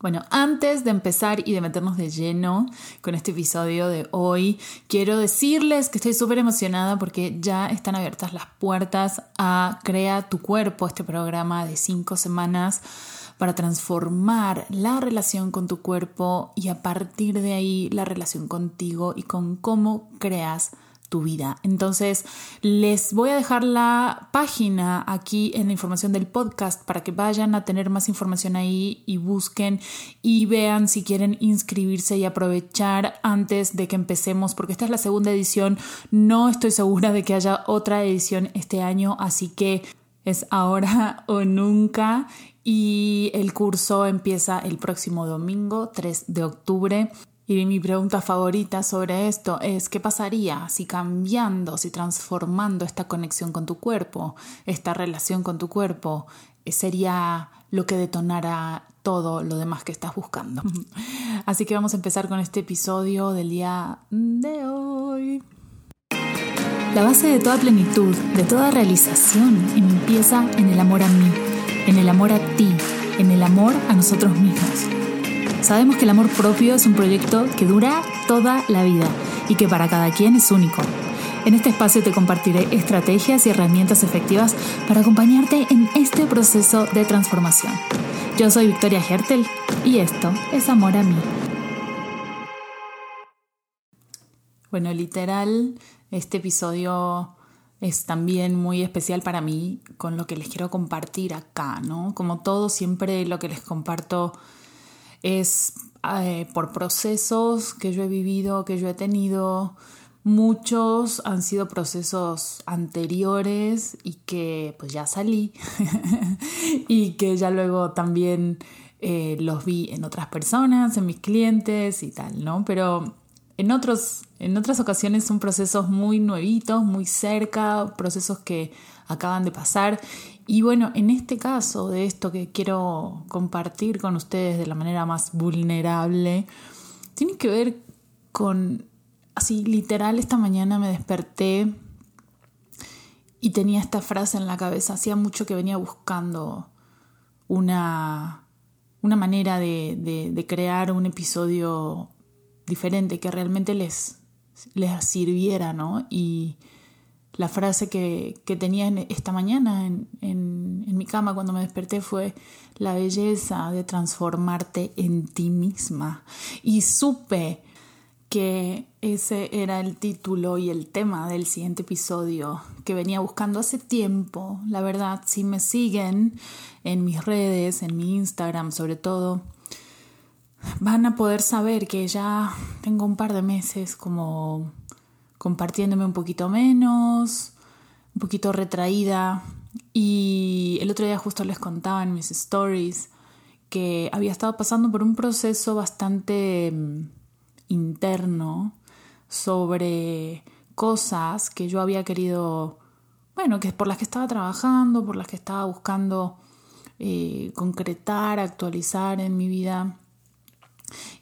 Bueno, antes de empezar y de meternos de lleno con este episodio de hoy, quiero decirles que estoy súper emocionada porque ya están abiertas las puertas a Crea tu cuerpo, este programa de cinco semanas para transformar la relación con tu cuerpo y a partir de ahí la relación contigo y con cómo creas tu vida. Entonces, les voy a dejar la página aquí en la información del podcast para que vayan a tener más información ahí y busquen y vean si quieren inscribirse y aprovechar antes de que empecemos, porque esta es la segunda edición. No estoy segura de que haya otra edición este año, así que es ahora o nunca. Y el curso empieza el próximo domingo, 3 de octubre. Y mi pregunta favorita sobre esto es, ¿qué pasaría si cambiando, si transformando esta conexión con tu cuerpo, esta relación con tu cuerpo, eh, sería lo que detonara todo lo demás que estás buscando? Así que vamos a empezar con este episodio del día de hoy. La base de toda plenitud, de toda realización, empieza en el amor a mí, en el amor a ti, en el amor a nosotros mismos. Sabemos que el amor propio es un proyecto que dura toda la vida y que para cada quien es único. En este espacio te compartiré estrategias y herramientas efectivas para acompañarte en este proceso de transformación. Yo soy Victoria Hertel y esto es Amor a mí. Bueno, literal, este episodio es también muy especial para mí con lo que les quiero compartir acá, ¿no? Como todo, siempre lo que les comparto es eh, por procesos que yo he vivido, que yo he tenido. Muchos han sido procesos anteriores y que pues ya salí y que ya luego también eh, los vi en otras personas, en mis clientes y tal, ¿no? Pero en, otros, en otras ocasiones son procesos muy nuevitos, muy cerca, procesos que acaban de pasar y bueno, en este caso de esto que quiero compartir con ustedes de la manera más vulnerable, tiene que ver con, así literal, esta mañana me desperté y tenía esta frase en la cabeza. Hacía mucho que venía buscando una, una manera de, crear un episodio diferente que realmente les, les sirviera, ¿no? Y, la frase que, tenía esta mañana en, en, mi cama cuando me desperté fue la belleza de transformarte en ti misma. Y supe que ese era el título y el tema del siguiente episodio que venía buscando hace tiempo. La verdad, si me siguen en mis redes, en mi Instagram sobre todo, van a poder saber que ya tengo un par de meses como compartiéndome un poquito menos, un poquito retraída. Y el otro día justo les contaba en mis stories que había estado pasando por un proceso bastante mm, interno sobre cosas que yo había querido, bueno, que por las que estaba trabajando, por las que estaba buscando eh, concretar, actualizar en mi vida.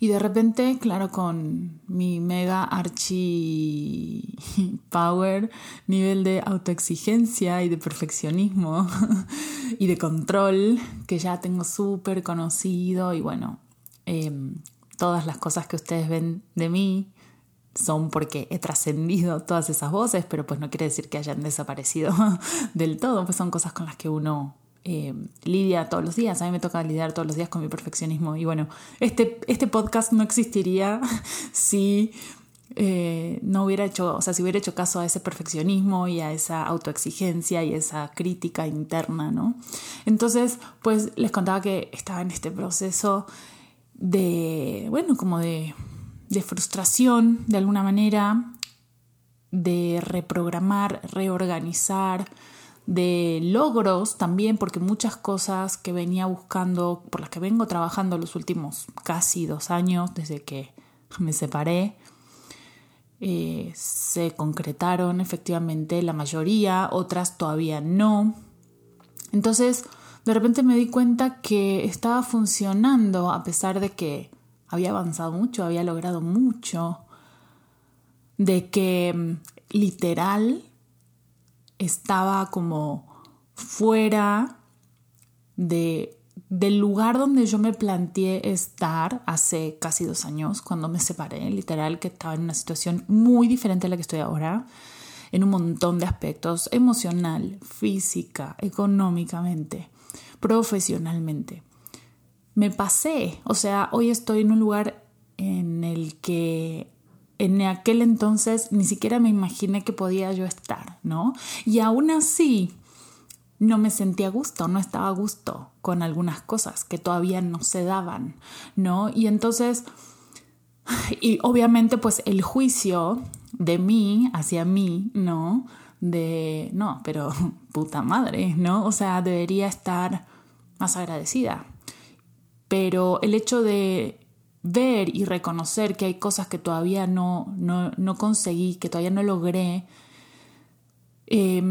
Y de repente, claro, con mi mega archi power, nivel de autoexigencia y de perfeccionismo y de control que ya tengo súper conocido y bueno, em, todas las cosas que ustedes ven de mí son porque he trascendido todas esas voces, pero pues no quiere decir que hayan desaparecido del todo, pues son cosas con las que uno eh, lidia todos los días. A mí me toca lidiar todos los días con mi perfeccionismo. Y bueno, este, este podcast no existiría si eh, no hubiera hecho, o sea, si hubiera hecho caso a ese perfeccionismo y a esa autoexigencia y esa crítica interna, ¿no? Entonces, pues les contaba que estaba en este proceso de, bueno, como de, de frustración de alguna manera, de reprogramar, reorganizar, de logros también, porque muchas cosas que venía buscando, por las que vengo trabajando los últimos casi dos años desde que me separé, eh, se concretaron efectivamente la mayoría, otras todavía no. Entonces, de repente me di cuenta que estaba funcionando a pesar de que había avanzado mucho, había logrado mucho, de que mm, literal estaba como fuera de del lugar donde yo me planteé estar hace casi dos años, cuando me separé, literal, que estaba en una situación muy diferente a la que estoy ahora, en un montón de aspectos, emocional, física, económicamente, profesionalmente. Me pasé, o sea, hoy estoy en un lugar en el que en aquel entonces ni siquiera me imaginé que podía yo estar, ¿no? Y aún así, no me sentía a gusto, no estaba a gusto con algunas cosas que todavía no se daban, ¿no? Y entonces, y obviamente pues el juicio de mí hacia mí, ¿no? De, no, pero puta madre, ¿no? O sea, debería estar más agradecida. Pero el hecho de ver y reconocer que hay cosas que todavía no, no, no conseguí, que todavía no logré, eh,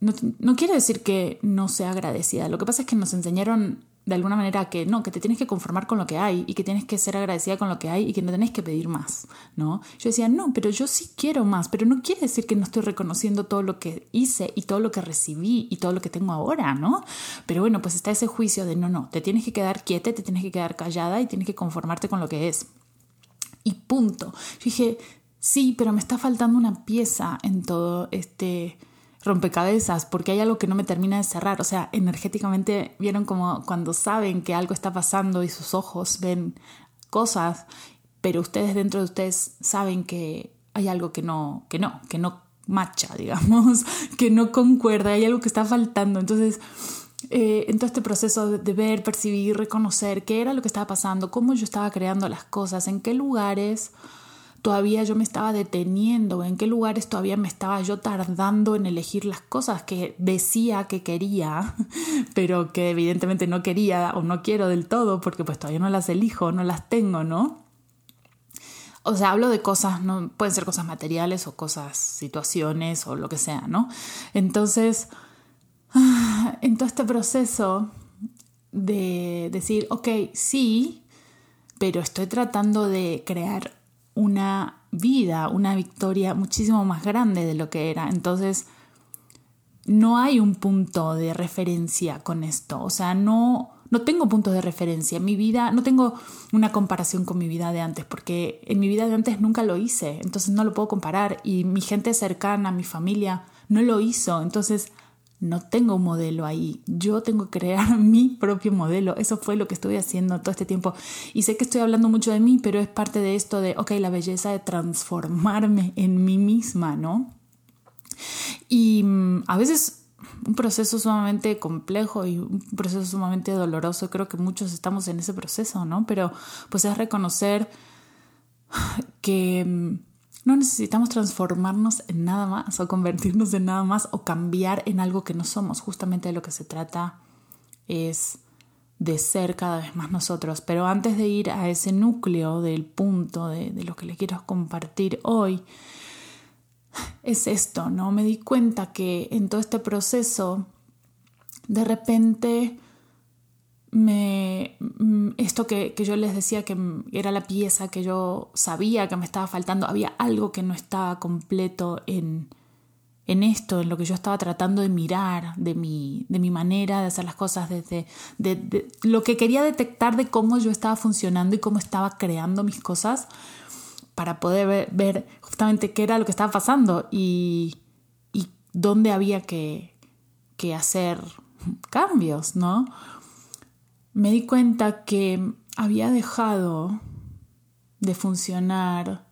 no, quiere decir que no sea agradecida. Lo que pasa es que nos enseñaron de alguna manera que no, que te tienes que conformar con lo que hay y que tienes que ser agradecida con lo que hay y que no tenés que pedir más, ¿no? Yo decía, no, pero yo sí quiero más, pero no quiere decir que no estoy reconociendo todo lo que hice y todo lo que recibí y todo lo que tengo ahora, ¿no? Pero bueno, pues está ese juicio de no, no, te tienes que quedar quieta, te tienes que quedar callada y tienes que conformarte con lo que es. Y punto. Yo dije, sí, pero me está faltando una pieza en todo este rompecabezas porque hay algo que no me termina de cerrar. O sea, energéticamente vieron como cuando saben que algo está pasando y sus ojos ven cosas, pero ustedes dentro de ustedes saben que hay algo que no, que no, que no macha, digamos, que no concuerda, hay algo que está faltando. Entonces, eh, en todo este proceso de ver, percibir, reconocer qué era lo que estaba pasando, cómo yo estaba creando las cosas, en qué lugares todavía yo me estaba deteniendo, en qué lugares todavía me estaba yo tardando en elegir las cosas que decía que quería, pero que evidentemente no quería o no quiero del todo porque pues todavía no las elijo, no las tengo, ¿no? O sea, hablo de cosas, no pueden ser cosas materiales o cosas, situaciones o lo que sea, ¿no? Entonces, en todo este proceso de decir, ok, sí, pero estoy tratando de crear una vida, una victoria muchísimo más grande de lo que era. Entonces, no hay un punto de referencia con esto. O sea, no, no tengo puntos de referencia. Mi vida, no tengo una comparación con mi vida de antes, porque en mi vida de antes nunca lo hice. Entonces no lo puedo comparar. Y mi gente cercana, mi familia, no lo hizo. Entonces, no tengo un modelo ahí, yo tengo que crear mi propio modelo. Eso fue lo que estoy haciendo todo este tiempo. Y sé que estoy hablando mucho de mí, pero es parte de esto de, ok, la belleza de transformarme en mí misma, ¿no? Y mm, a veces un proceso sumamente complejo y un proceso sumamente doloroso. Creo que muchos estamos en ese proceso, ¿no? Pero pues es reconocer que mm, no necesitamos transformarnos en nada más o convertirnos en nada más o cambiar en algo que no somos. Justamente de lo que se trata es de ser cada vez más nosotros. Pero antes de ir a ese núcleo del punto de, lo que les quiero compartir hoy, es esto, ¿no? Me di cuenta que en todo este proceso, de repente me, mm, esto que, yo les decía que era la pieza que yo sabía que me estaba faltando, había algo que no estaba completo en, en esto, en lo que yo estaba tratando de mirar, de mi, de mi manera de hacer las cosas, desde de, lo que quería detectar de cómo yo estaba funcionando y cómo estaba creando mis cosas para poder ver, justamente qué era lo que estaba pasando y, y dónde había que, que hacer cambios, ¿no? Me di cuenta que había dejado de funcionar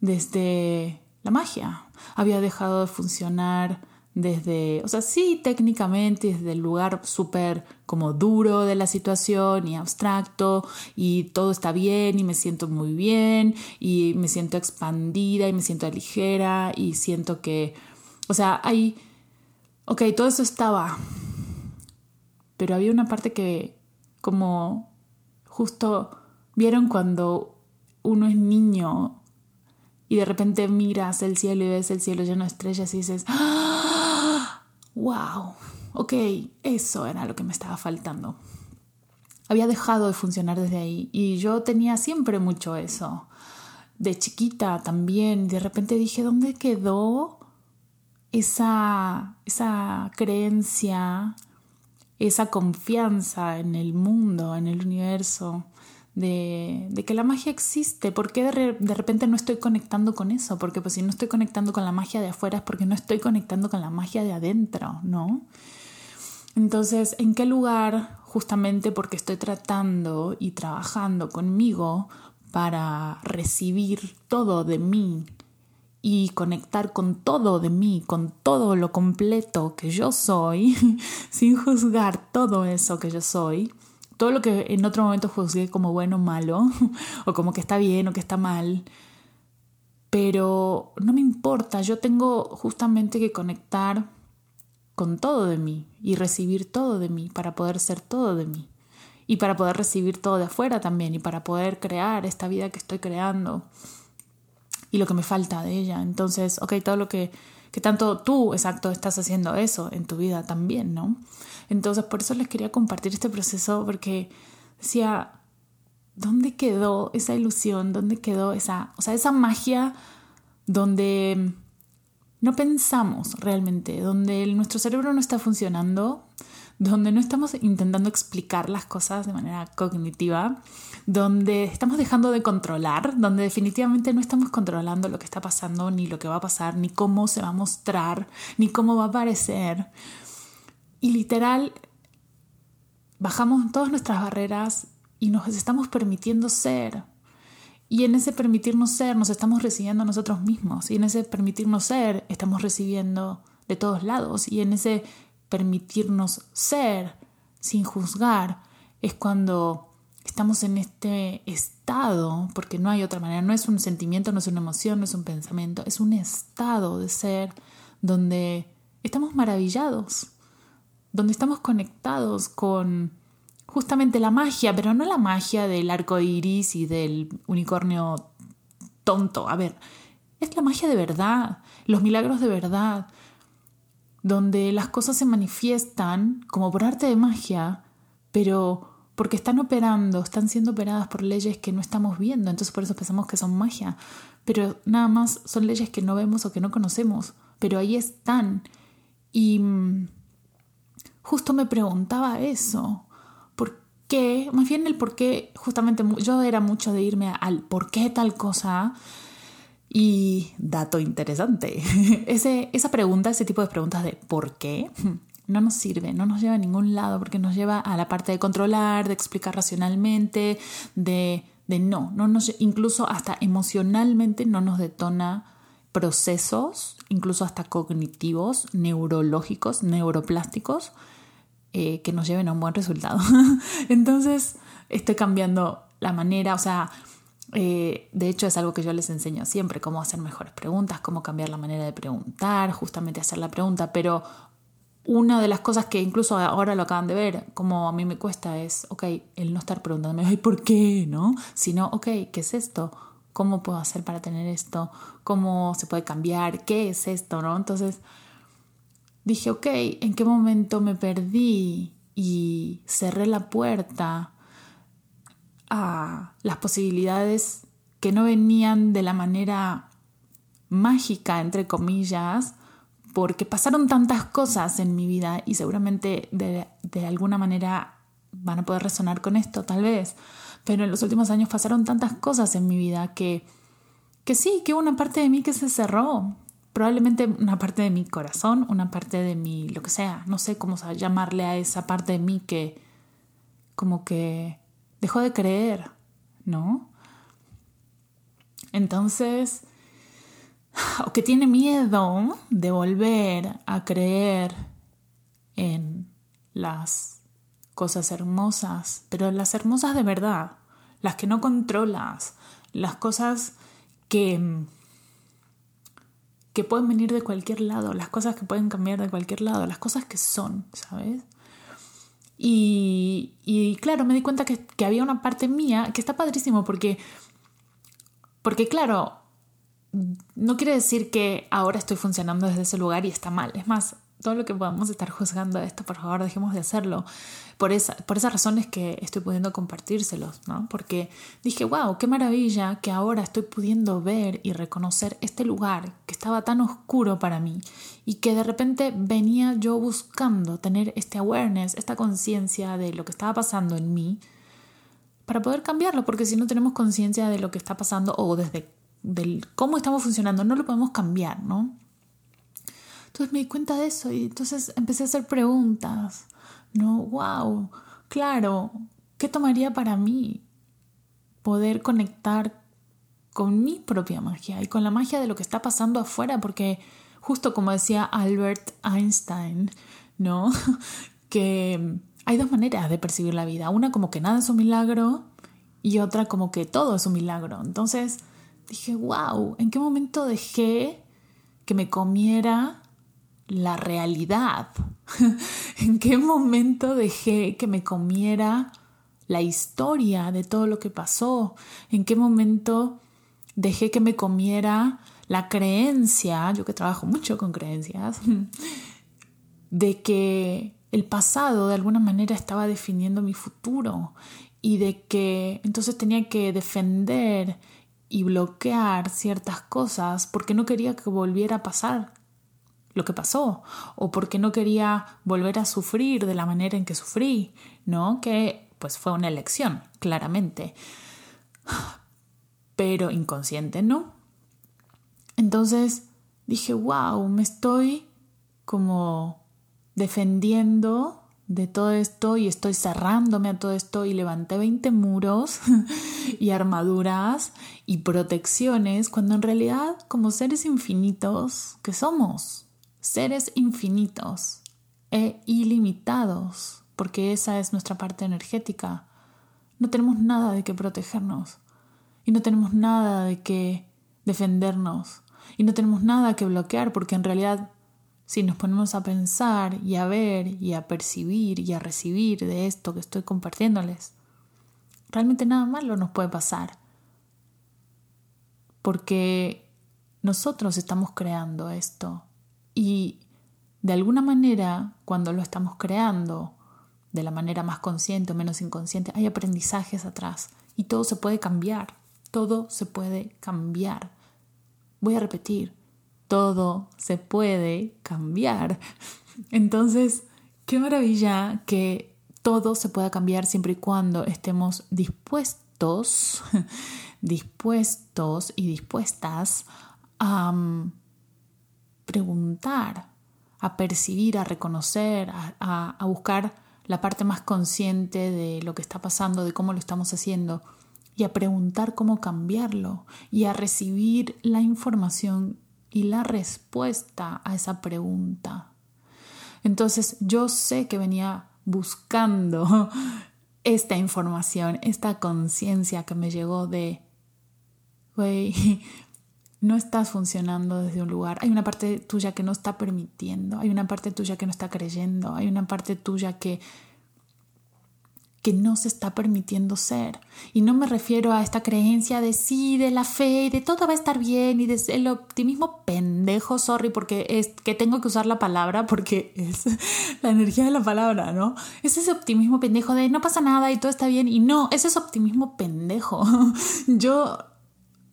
desde la magia, había dejado de funcionar desde, o sea, sí, técnicamente desde el lugar súper como duro de la situación y abstracto y todo está bien y me siento muy bien y me siento expandida y me siento ligera y siento que, o sea, hay, ok, todo eso estaba, pero había una parte que como justo vieron cuando uno es niño y de repente miras el cielo y ves el cielo lleno de estrellas y dices, ¡Ah! wow, ok, eso era lo que me estaba faltando. Había dejado de funcionar desde ahí y yo tenía siempre mucho eso. De chiquita también, de repente dije, ¿dónde quedó esa, esa creencia esa confianza en el mundo, en el universo, de, que la magia existe. ¿Por qué de, repente no estoy conectando con eso? Porque pues si no estoy conectando con la magia de afuera es porque no estoy conectando con la magia de adentro, ¿no? Entonces, ¿en qué lugar? Justamente porque estoy tratando y trabajando conmigo para recibir todo de mí y conectar con todo de mí, con todo lo completo que yo soy, sin juzgar todo eso que yo soy. Todo lo que en otro momento juzgué como bueno o malo, o como que está bien o que está mal, pero no me importa, yo tengo justamente que conectar con todo de mí y recibir todo de mí para poder ser todo de mí. Y para poder recibir todo de afuera también y para poder crear esta vida que estoy creando y lo que me falta de ella. Entonces, ok, todo lo que, que tanto tú, exacto, estás haciendo eso en tu vida también, ¿no? Entonces, por eso les quería compartir este proceso, porque decía, ¿dónde quedó esa ilusión? ¿Dónde quedó esa, o sea, esa magia donde no pensamos realmente, donde nuestro cerebro no está funcionando, donde no estamos intentando explicar las cosas de manera cognitiva, donde estamos dejando de controlar, donde definitivamente no estamos controlando lo que está pasando, ni lo que va a pasar, ni cómo se va a mostrar, ni cómo va a aparecer. Y literal, bajamos todas nuestras barreras y nos estamos permitiendo ser. Y en ese permitirnos ser nos estamos recibiendo a nosotros mismos. Y en ese permitirnos ser estamos recibiendo de todos lados. Y en ese permitirnos ser sin juzgar es cuando estamos en este estado, porque no hay otra manera, no es un sentimiento, no es una emoción, no es un pensamiento, es un estado de ser donde estamos maravillados donde estamos conectados con justamente la magia, pero no la magia del arco iris y del unicornio tonto. A ver, es la magia de verdad, los milagros de verdad, donde las cosas se manifiestan como por arte de magia, pero porque están operando, están siendo operadas por leyes que no estamos viendo, entonces por eso pensamos que son magia, pero nada más son leyes que no vemos o que no conocemos, pero ahí están. Y mm, justo me preguntaba eso. ¿Por qué? Más bien el por qué, justamente yo era mucho de irme al por qué tal cosa. Y dato interesante, ese, esa pregunta, ese tipo de preguntas de por qué, no nos sirve, no nos lleva a ningún lado porque nos lleva a la parte de controlar, de explicar racionalmente, de, de no, no nos, incluso hasta emocionalmente no nos detona procesos, incluso hasta cognitivos, neurológicos, neuroplásticos, eh, que nos lleven a un buen resultado. Entonces, estoy cambiando la manera, o sea, eh, de hecho es algo que yo les enseño siempre, cómo hacer mejores preguntas, cómo cambiar la manera de preguntar, justamente hacer la pregunta, pero una de las cosas que incluso ahora lo acaban de ver, como a mí me cuesta es, ok, el no estar preguntándome, ay, ¿por qué? ¿No? Sino, ok, ¿qué es esto? ¿Cómo puedo hacer para tener esto? ¿Cómo se puede cambiar? ¿Qué es esto? ¿No? Entonces, dije, ok, ¿en qué momento me perdí y cerré la puerta a las posibilidades que no venían de la manera mágica, entre comillas, porque pasaron tantas cosas en mi vida y seguramente de, de, alguna manera van a poder resonar con esto, tal vez, pero en los últimos años pasaron tantas cosas en mi vida que, que sí, que hubo una parte de mí que se cerró, probablemente una parte de mi corazón, una parte de mi, lo que sea, no sé cómo llamarle a esa parte de mí que como que dejó de creer, ¿no? Entonces, o que tiene miedo de volver a creer en las cosas hermosas, pero las hermosas de verdad, las que no controlas, las cosas que que pueden venir de cualquier lado, las cosas que pueden cambiar de cualquier lado, las cosas que son, ¿sabes? Y, claro, me di cuenta que, que, había una parte mía que está padrísimo porque, porque claro, no quiere decir que ahora estoy funcionando desde ese lugar y está mal. Es más, todo lo que podamos estar juzgando esto, por favor, dejemos de hacerlo. Por esa, por esas razones que estoy pudiendo compartírselos, ¿no? Porque dije, wow, qué maravilla que ahora estoy pudiendo ver y reconocer este lugar que estaba tan oscuro para mí y que de repente venía yo buscando tener este awareness, esta conciencia de lo que estaba pasando en mí para poder cambiarlo, porque si no tenemos conciencia de lo que está pasando o desde del cómo estamos funcionando, no lo podemos cambiar, ¿no? Entonces me di cuenta de eso y entonces empecé a hacer preguntas, ¿no? ¡Wow! Claro, ¿qué tomaría para mí poder conectar con mi propia magia y con la magia de lo que está pasando afuera? Porque justo como decía Albert Einstein, ¿no? que hay dos maneras de percibir la vida. Una como que nada es un milagro y otra como que todo es un milagro. Entonces dije, wow, ¿en qué momento dejé que me comiera la realidad? ¿En qué momento dejé que me comiera la historia de todo lo que pasó? ¿En qué momento dejé que me comiera la creencia, yo que trabajo mucho con creencias, de que el pasado de alguna manera estaba definiendo mi futuro y de que entonces tenía que defender y bloquear ciertas cosas porque no quería que volviera a pasar lo que pasó o porque no quería volver a sufrir de la manera en que sufrí, ¿no? Que pues fue una elección, claramente. Pero inconsciente, ¿no? Entonces dije, wow, me estoy como defendiendo de todo esto y estoy cerrándome a todo esto y levanté 20 muros y armaduras y protecciones cuando en realidad como seres infinitos que somos, seres infinitos e ilimitados, porque esa es nuestra parte energética, no tenemos nada de qué protegernos y no tenemos nada de qué defendernos y no tenemos nada que bloquear porque en realidad si nos ponemos a pensar y a ver y a percibir y a recibir de esto que estoy compartiéndoles, realmente nada malo nos puede pasar. Porque nosotros estamos creando esto y de alguna manera cuando lo estamos creando, de la manera más consciente o menos inconsciente, hay aprendizajes atrás y todo se puede cambiar, todo se puede cambiar. Voy a repetir, todo se puede cambiar. Entonces, qué maravilla que todo se pueda cambiar siempre y cuando estemos dispuestos, dispuestos y dispuestas a mm, preguntar, a percibir, a reconocer, a, buscar la parte más consciente de lo que está pasando, de cómo lo estamos haciendo y a preguntar cómo cambiarlo y a recibir la información y la respuesta a esa pregunta. Entonces yo sé que venía buscando esta información, esta conciencia que me llegó de, güey, no estás funcionando desde un lugar. Hay una parte tuya que no está permitiendo, hay una parte tuya que no está creyendo, hay una parte tuya que que no se está permitiendo ser. Y no me refiero a esta creencia de sí, de la fe, y de todo va a estar bien, y del optimismo pendejo, sorry, porque es que tengo que usar la palabra porque es la energía de la palabra, ¿no? Es ese optimismo pendejo de no pasa nada y todo está bien, y no, ese es optimismo pendejo. Yo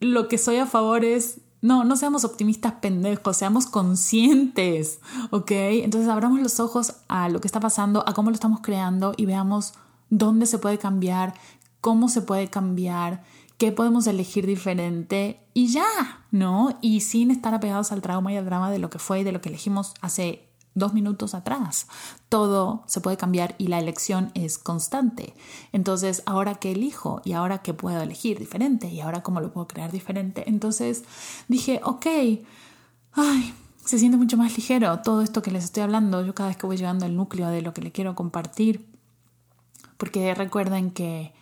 lo que soy a favor es no, no seamos optimistas pendejos, seamos conscientes, ¿ok? Entonces abramos los ojos a lo que está pasando, a cómo lo estamos creando y veamos dónde se puede cambiar, cómo se puede cambiar, qué podemos elegir diferente y ya, ¿no? Y sin estar apegados al trauma y al drama de lo que fue y de lo que elegimos hace dos minutos atrás. Todo se puede cambiar y la elección es constante. Entonces, ahora qué elijo y ahora qué puedo elegir diferente y ahora cómo lo puedo crear diferente. Entonces dije, ok, ay, se siente mucho más ligero todo esto que les estoy hablando. Yo cada vez que voy llegando al núcleo de lo que le quiero compartir, porque recuerden que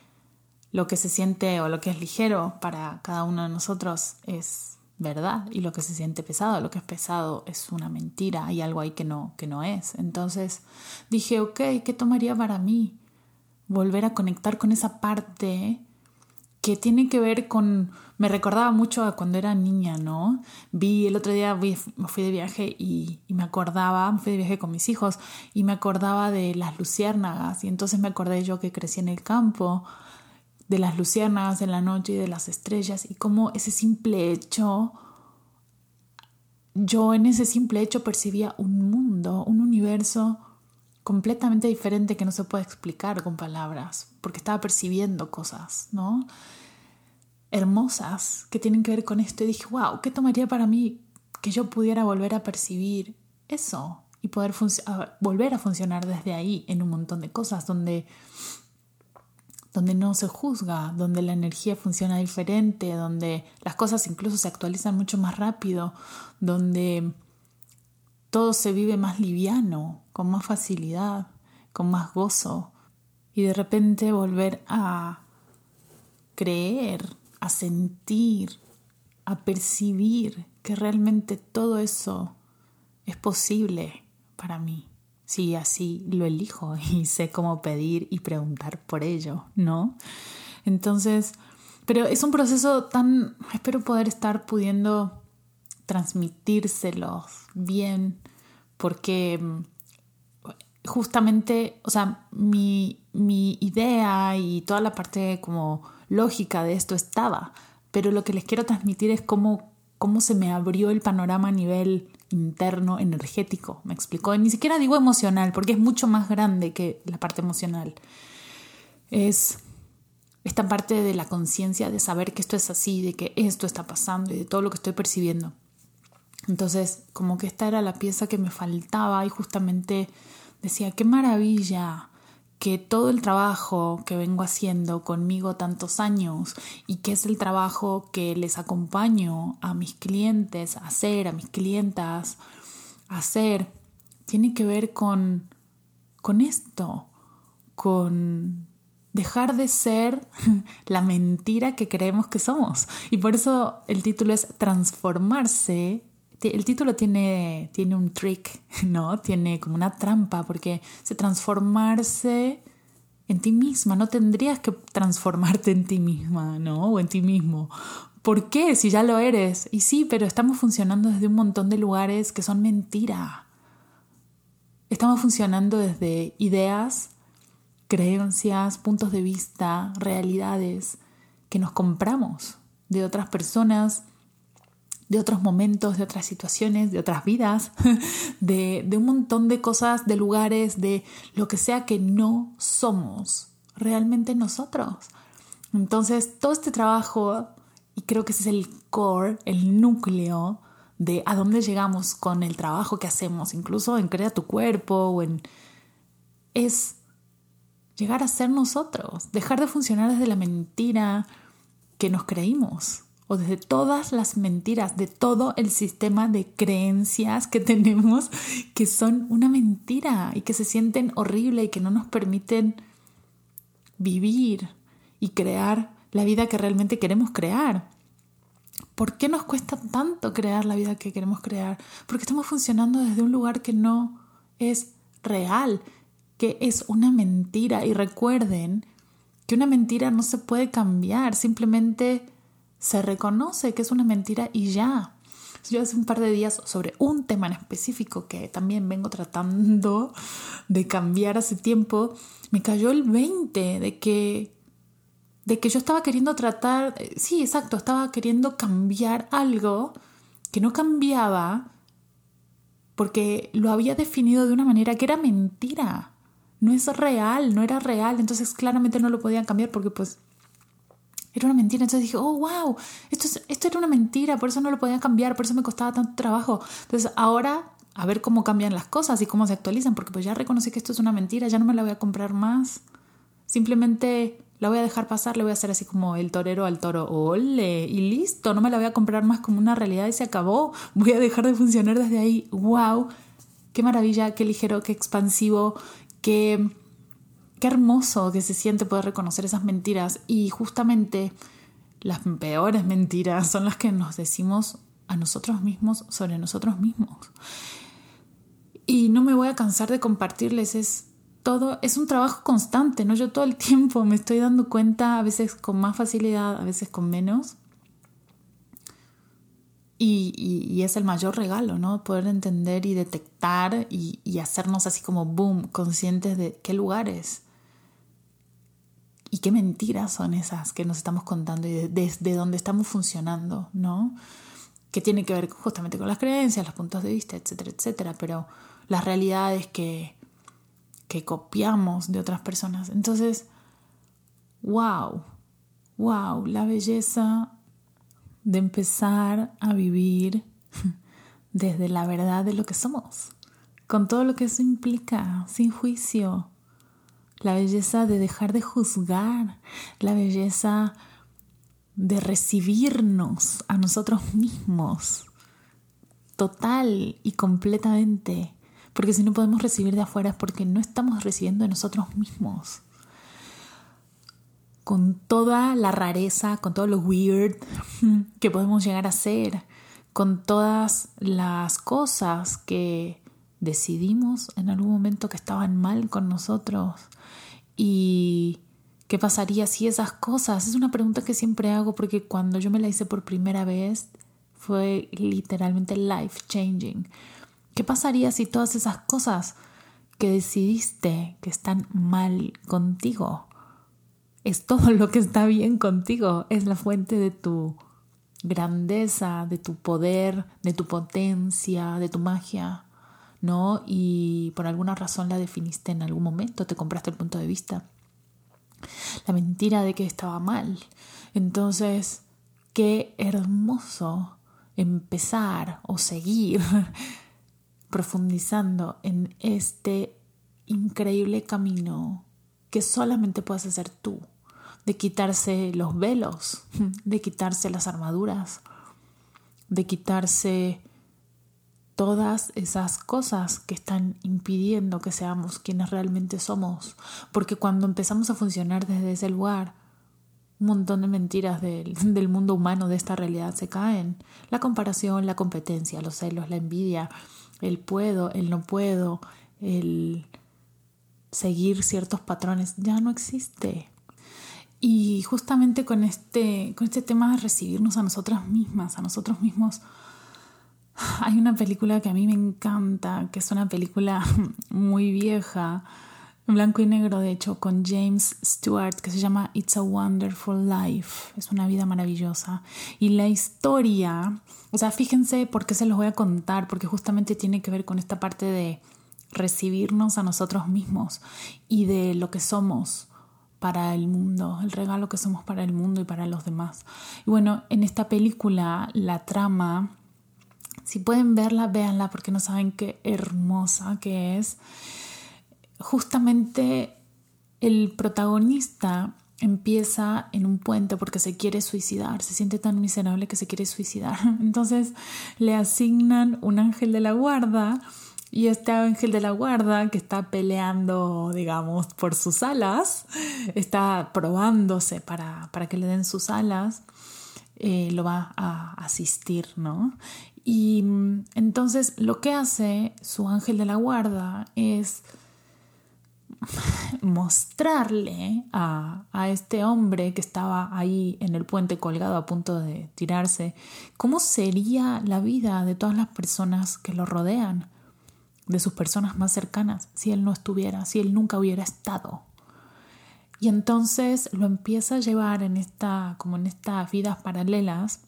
lo que se siente o lo que es ligero para cada uno de nosotros es verdad y lo que se siente pesado, lo que es pesado es una mentira, hay algo ahí que no, que no es. Entonces dije, ok, ¿qué tomaría para mí? Volver a conectar con esa parte que tiene que ver con, me recordaba mucho a cuando era niña, ¿no? Vi el otro día, me fui de viaje y, y, me acordaba, me fui de viaje con mis hijos y me acordaba de las luciérnagas y entonces me acordé yo que crecí en el campo, de las luciérnagas en la noche y de las estrellas y cómo ese simple hecho, yo en ese simple hecho percibía un mundo, un universo completamente diferente que no se puede explicar con palabras, porque estaba percibiendo cosas, ¿no? Hermosas que tienen que ver con esto. Y dije, wow, ¿qué tomaría para mí que yo pudiera volver a percibir eso y poder volver a funcionar desde ahí en un montón de cosas donde, donde no se juzga, donde la energía funciona diferente, donde las cosas incluso se actualizan mucho más rápido, donde todo se vive más liviano, con más facilidad, con más gozo, y de repente volver a creer, a sentir, a percibir que realmente todo eso es posible para mí, si así lo elijo y sé cómo pedir y preguntar por ello, ¿no? Entonces, pero es un proceso tan, espero poder estar pudiendo transmitírselos bien, porque mm, justamente, o sea, mi, mi idea y toda la parte como lógica de esto estaba, pero lo que les quiero transmitir es cómo, cómo se me abrió el panorama a nivel interno, energético, me explicó. Ni siquiera digo emocional, porque es mucho más grande que la parte emocional. Es esta parte de la conciencia, de saber que esto es así, de que esto está pasando y de todo lo que estoy percibiendo. Entonces, como que esta era la pieza que me faltaba y justamente decía, qué maravilla que todo el trabajo que vengo haciendo conmigo tantos años y que es el trabajo que les acompaño a mis clientes a hacer, a mis clientas a hacer, tiene que ver con, con esto, con dejar de ser la mentira que creemos que somos. Y por eso el título es transformarse el título tiene, tiene un trick, ¿no? Tiene como una trampa, porque se transformarse en ti misma, no tendrías que transformarte en ti misma, ¿no? O en ti mismo. ¿Por qué? Si ya lo eres. Y sí, pero estamos funcionando desde un montón de lugares que son mentira. Estamos funcionando desde ideas, creencias, puntos de vista, realidades que nos compramos de otras personas, de otros momentos, de otras situaciones, de otras vidas, de, un montón de cosas, de lugares, de lo que sea que no somos realmente nosotros. Entonces, todo este trabajo, y creo que ese es el core, el núcleo de a dónde llegamos con el trabajo que hacemos, incluso en Crea tu cuerpo o en... es llegar a ser nosotros, dejar de funcionar desde la mentira que nos creímos o desde todas las mentiras, de todo el sistema de creencias que tenemos que son una mentira y que se sienten horrible y que no nos permiten vivir y crear la vida que realmente queremos crear. ¿Por qué nos cuesta tanto crear la vida que queremos crear? Porque estamos funcionando desde un lugar que no es real, que es una mentira. Y recuerden que una mentira no se puede cambiar, simplemente se reconoce que es una mentira y ya. Yo hace un par de días sobre un tema en específico que también vengo tratando de cambiar hace tiempo, me cayó el 20 de que de que yo estaba queriendo tratar, eh, sí, exacto, estaba queriendo cambiar algo que no cambiaba porque lo había definido de una manera que era mentira. No es real, no era real, entonces claramente no lo podían cambiar porque pues era una mentira. Entonces dije, oh, wow, esto, esto era una mentira, por eso no lo podía cambiar, por eso me costaba tanto trabajo. Entonces ahora a ver cómo cambian las cosas y cómo se actualizan, porque pues ya reconocí que esto es una mentira, ya no me la voy a comprar más. Simplemente la voy a dejar pasar, le voy a hacer así como el torero al toro, ole, y listo, no me la voy a comprar más como una realidad y se acabó. Voy a dejar de funcionar desde ahí. ¡Wow! ¡Qué maravilla, qué ligero, qué expansivo, qué Qué hermoso que se siente poder reconocer esas mentiras y justamente las peores mentiras son las que nos decimos a nosotros mismos sobre nosotros mismos. Y no me voy a cansar de compartirles, es todo es un trabajo constante, ¿no? Yo todo el tiempo me estoy dando cuenta, a veces con más facilidad, a veces con menos. Y, es el mayor regalo, ¿no? Poder entender y detectar y, hacernos así como boom, conscientes de qué lugares y qué mentiras son esas que nos estamos contando y desde dónde estamos funcionando, ¿no? Que tiene que ver justamente con las creencias, los puntos de vista, etcétera, etcétera. Pero las realidades que, que copiamos de otras personas. Entonces, wow, wow, la belleza de empezar a vivir desde la verdad de lo que somos, con todo lo que eso implica, sin juicio. La belleza de dejar de juzgar, la belleza de recibirnos a nosotros mismos, total y completamente. Porque si no podemos recibir de afuera es porque no estamos recibiendo de nosotros mismos con toda la rareza, con todo lo weird que podemos llegar a ser, con todas las cosas que decidimos en algún momento que estaban mal con nosotros y qué pasaría si esas cosas, es una pregunta que siempre hago porque cuando yo me la hice por primera vez fue literalmente life changing. ¿Qué pasaría si todas esas cosas que decidiste que están mal contigo es todo lo que está bien contigo, es la fuente de tu grandeza, de tu poder, de tu potencia, de tu magia, ¿no? Y por alguna razón la definiste en algún momento, te compraste el punto de vista. La mentira de que estaba mal. Entonces, qué hermoso empezar o seguir profundizando en este increíble camino que solamente puedes hacer tú de quitarse los velos, de quitarse las armaduras, de quitarse todas esas cosas que están impidiendo que seamos quienes realmente somos. Porque cuando empezamos a funcionar desde ese lugar, un montón de mentiras del, mundo humano, de esta realidad, se caen. La comparación, la competencia, los celos, la envidia, el puedo, el no puedo, el seguir ciertos patrones, ya no existe. Y justamente con este, con este tema de recibirnos a nosotras mismas, a nosotros mismos, hay una película que a mí me encanta, que es una película muy vieja, blanco y negro de hecho, con James Stewart, que se llama It's a Wonderful Life. Es una vida maravillosa. Y la historia, o sea, fíjense por qué se los voy a contar, porque justamente tiene que ver con esta parte de recibirnos a nosotros mismos y de lo que somos para el mundo, el regalo que somos para el mundo y para los demás. Y bueno, en esta película la trama, si pueden verla, véanla porque no saben qué hermosa que es. Justamente el protagonista empieza en un puente porque se quiere suicidar, se siente tan miserable que se quiere suicidar. Entonces le asignan un ángel de la guarda y este ángel de la guarda que está peleando, digamos, por sus alas, está probándose para, para que le den sus alas, eh, lo va a asistir, ¿no? Y mm, entonces lo que hace su ángel de la guarda es mostrarle a, a, este hombre que estaba ahí en el puente colgado a punto de tirarse, cómo sería la vida de todas las personas que lo rodean de sus personas más cercanas si él no estuviera, si él nunca hubiera estado. Y entonces lo empieza a llevar en esta, como en estas vidas paralelas,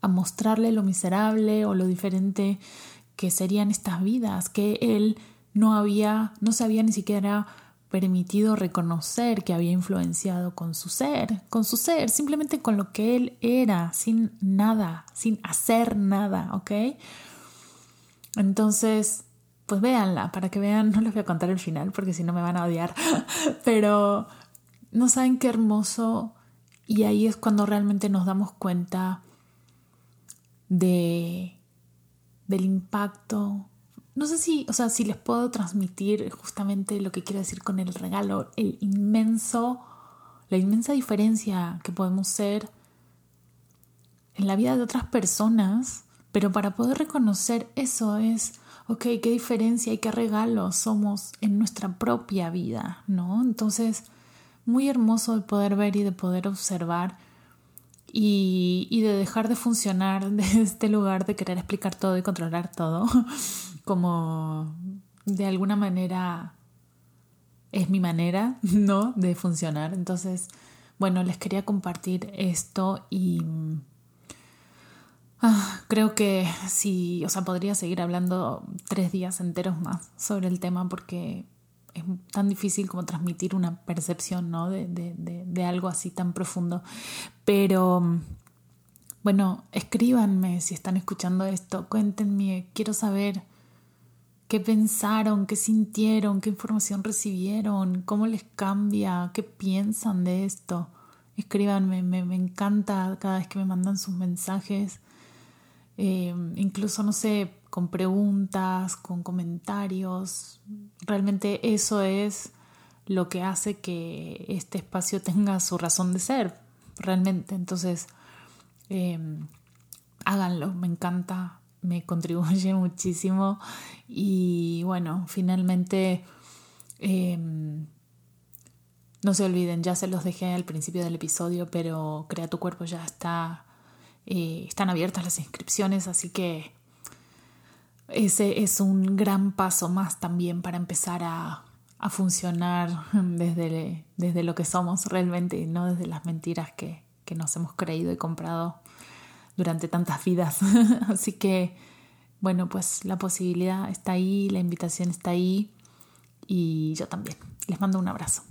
a mostrarle lo miserable o lo diferente que serían estas vidas, que él no había, no se había ni siquiera permitido reconocer que había influenciado con su ser, con su ser, simplemente con lo que él era, sin nada, sin hacer nada, ¿ok? Entonces, pues véanla para que vean, no les voy a contar el final porque si no me van a odiar, pero no saben qué hermoso y ahí es cuando realmente nos damos cuenta de del impacto. No sé si, o sea, si les puedo transmitir justamente lo que quiero decir con el regalo, el inmenso, la inmensa diferencia que podemos ser en la vida de otras personas, pero para poder reconocer eso es ok, qué diferencia y qué regalo somos en nuestra propia vida, ¿no? Entonces, muy hermoso de poder ver y de poder observar y, de dejar de funcionar de este lugar de querer explicar todo y controlar todo, como de alguna manera es mi manera, ¿no? De funcionar. Entonces, bueno, les quería compartir esto y ah, creo que sí, o sea, podría seguir hablando tres días enteros más sobre el tema porque es tan difícil como transmitir una percepción, ¿no? De, de, de, algo así tan profundo. Pero, bueno, escríbanme si están escuchando esto, cuéntenme, quiero saber qué pensaron, qué sintieron, qué información recibieron, cómo les cambia, qué piensan de esto. Escríbanme, me, me encanta cada vez que me mandan sus mensajes, eh, incluso, no sé, con preguntas, con comentarios. Realmente eso es lo que hace que este espacio tenga su razón de ser, realmente. Entonces, eh, háganlo, me encanta me contribuye muchísimo y bueno, finalmente em, no se olviden, ya se los dejé al principio del episodio, pero Crea tu cuerpo ya está, están abiertas las inscripciones, así que ese es un gran paso más también para empezar a, a funcionar desde, desde lo que somos realmente y no desde las mentiras que, que nos hemos creído y comprado durante tantas vidas. Así que, bueno, pues la posibilidad está ahí, la invitación está ahí y yo también. Les mando un abrazo.